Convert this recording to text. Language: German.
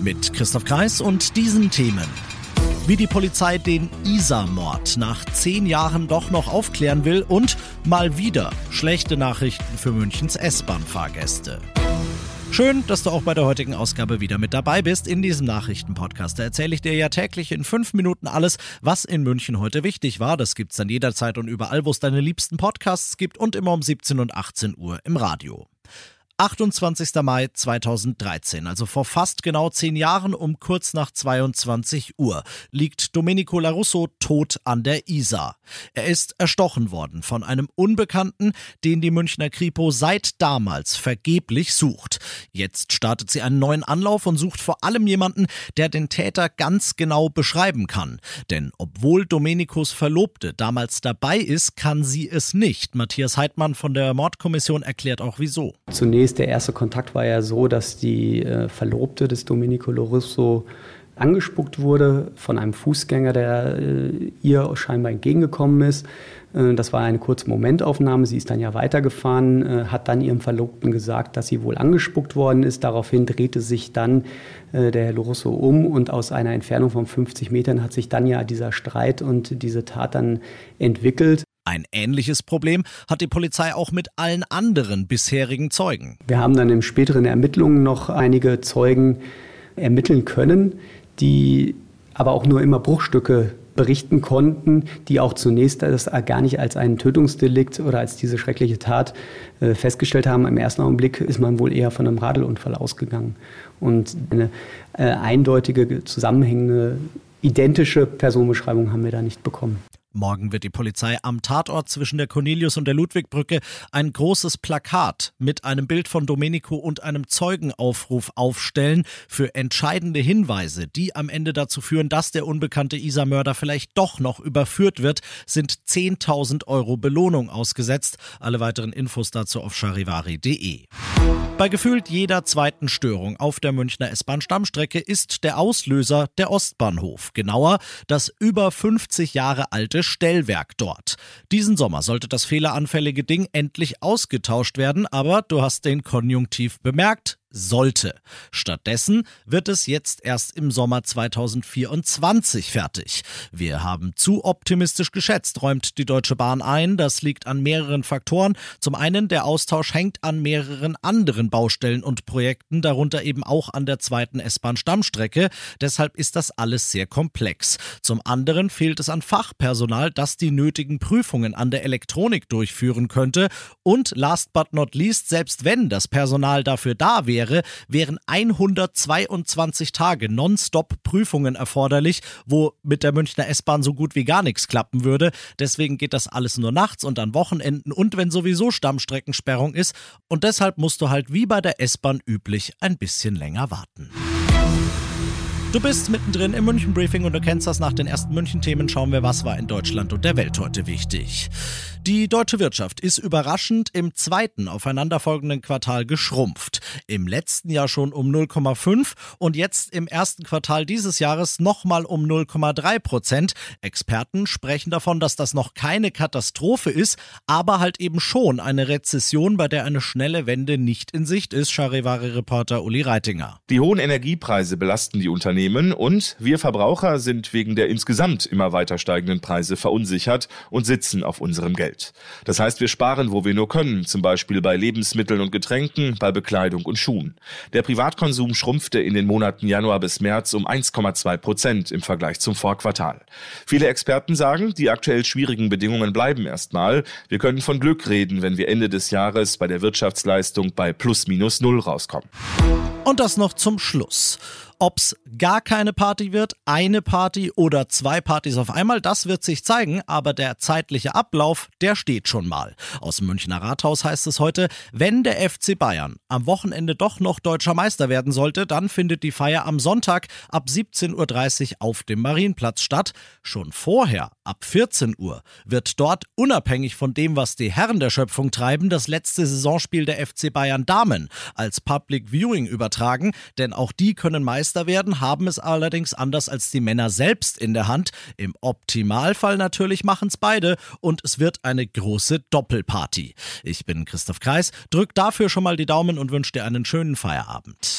Mit Christoph Kreis und diesen Themen. Wie die Polizei den Isar-Mord nach zehn Jahren doch noch aufklären will und mal wieder schlechte Nachrichten für Münchens S-Bahn-Fahrgäste. Schön, dass du auch bei der heutigen Ausgabe wieder mit dabei bist. In diesem Nachrichtenpodcast erzähle ich dir ja täglich in fünf Minuten alles, was in München heute wichtig war. Das gibt's dann jederzeit und überall, wo es deine liebsten Podcasts gibt und immer um 17 und 18 Uhr im Radio. 28. Mai 2013, also vor fast genau zehn Jahren um kurz nach 22 Uhr, liegt Domenico Larusso tot an der Isar. Er ist erstochen worden von einem Unbekannten, den die Münchner Kripo seit damals vergeblich sucht. Jetzt startet sie einen neuen Anlauf und sucht vor allem jemanden, der den Täter ganz genau beschreiben kann. Denn obwohl Domenicos Verlobte damals dabei ist, kann sie es nicht. Matthias Heidmann von der Mordkommission erklärt auch wieso. Zunächst zunächst der erste Kontakt war ja so, dass die äh, Verlobte des Domenico Lorusso angespuckt wurde von einem Fußgänger, der äh, ihr scheinbar entgegengekommen ist. Äh, das war eine kurze Momentaufnahme. Sie ist dann ja weitergefahren, äh, hat dann ihrem Verlobten gesagt, dass sie wohl angespuckt worden ist. Daraufhin drehte sich dann äh, der Herr Lorusso um und aus einer Entfernung von 50 Metern hat sich dann ja dieser Streit und diese Tat dann entwickelt. Ein ähnliches Problem hat die Polizei auch mit allen anderen bisherigen Zeugen. Wir haben dann in späteren Ermittlungen noch einige Zeugen ermitteln können, die aber auch nur immer Bruchstücke berichten konnten, die auch zunächst das gar nicht als einen Tötungsdelikt oder als diese schreckliche Tat äh, festgestellt haben. Im ersten Augenblick ist man wohl eher von einem Radelunfall ausgegangen. Und eine äh, eindeutige, zusammenhängende, identische Personenbeschreibung haben wir da nicht bekommen. Morgen wird die Polizei am Tatort zwischen der Cornelius und der Ludwigbrücke ein großes Plakat mit einem Bild von Domenico und einem Zeugenaufruf aufstellen für entscheidende Hinweise, die am Ende dazu führen, dass der unbekannte Isa-Mörder vielleicht doch noch überführt wird, sind 10.000 Euro Belohnung ausgesetzt. Alle weiteren Infos dazu auf charivari.de. Bei gefühlt jeder zweiten Störung auf der Münchner S-Bahn-Stammstrecke ist der Auslöser der Ostbahnhof. Genauer das über 50 Jahre alte Stellwerk dort. Diesen Sommer sollte das fehleranfällige Ding endlich ausgetauscht werden, aber du hast den Konjunktiv bemerkt sollte. Stattdessen wird es jetzt erst im Sommer 2024 fertig. Wir haben zu optimistisch geschätzt, räumt die Deutsche Bahn ein. Das liegt an mehreren Faktoren. Zum einen, der Austausch hängt an mehreren anderen Baustellen und Projekten, darunter eben auch an der zweiten S-Bahn-Stammstrecke. Deshalb ist das alles sehr komplex. Zum anderen fehlt es an Fachpersonal, das die nötigen Prüfungen an der Elektronik durchführen könnte. Und last but not least, selbst wenn das Personal dafür da wäre, wäre, wären 122 Tage nonstop Prüfungen erforderlich, wo mit der Münchner S-Bahn so gut wie gar nichts klappen würde. Deswegen geht das alles nur nachts und an Wochenenden und wenn sowieso Stammstreckensperrung ist. Und deshalb musst du halt wie bei der S-Bahn üblich ein bisschen länger warten. Du bist mittendrin im München Briefing und du kennst das nach den ersten München Themen. Schauen wir, was war in Deutschland und der Welt heute wichtig. Die deutsche Wirtschaft ist überraschend im zweiten aufeinanderfolgenden Quartal geschrumpft. Im letzten Jahr schon um 0,5 und jetzt im ersten Quartal dieses Jahres nochmal um 0,3 Prozent. Experten sprechen davon, dass das noch keine Katastrophe ist, aber halt eben schon eine Rezession, bei der eine schnelle Wende nicht in Sicht ist, Charivari-Reporter Uli Reitinger. Die hohen Energiepreise belasten die Unternehmen und wir Verbraucher sind wegen der insgesamt immer weiter steigenden Preise verunsichert und sitzen auf unserem Geld. Geld. Das heißt, wir sparen, wo wir nur können, zum Beispiel bei Lebensmitteln und Getränken, bei Bekleidung und Schuhen. Der Privatkonsum schrumpfte in den Monaten Januar bis März um 1,2 Prozent im Vergleich zum Vorquartal. Viele Experten sagen, die aktuell schwierigen Bedingungen bleiben erstmal. Wir können von Glück reden, wenn wir Ende des Jahres bei der Wirtschaftsleistung bei plus minus null rauskommen. Und das noch zum Schluss. Ob's gar keine Party wird, eine Party oder zwei Partys auf einmal, das wird sich zeigen, aber der zeitliche Ablauf, der steht schon mal. Aus dem Münchner Rathaus heißt es heute, wenn der FC Bayern am Wochenende doch noch deutscher Meister werden sollte, dann findet die Feier am Sonntag ab 17.30 Uhr auf dem Marienplatz statt. Schon vorher, ab 14 Uhr, wird dort unabhängig von dem, was die Herren der Schöpfung treiben, das letzte Saisonspiel der FC Bayern Damen als Public Viewing übertragen, denn auch die können Meister werden, haben es allerdings anders als die Männer selbst in der Hand. Im Optimalfall natürlich machen es beide und es wird eine große Doppelparty. Ich bin Christoph Kreis, drück dafür schon mal die Daumen und wünsche dir einen schönen Feierabend.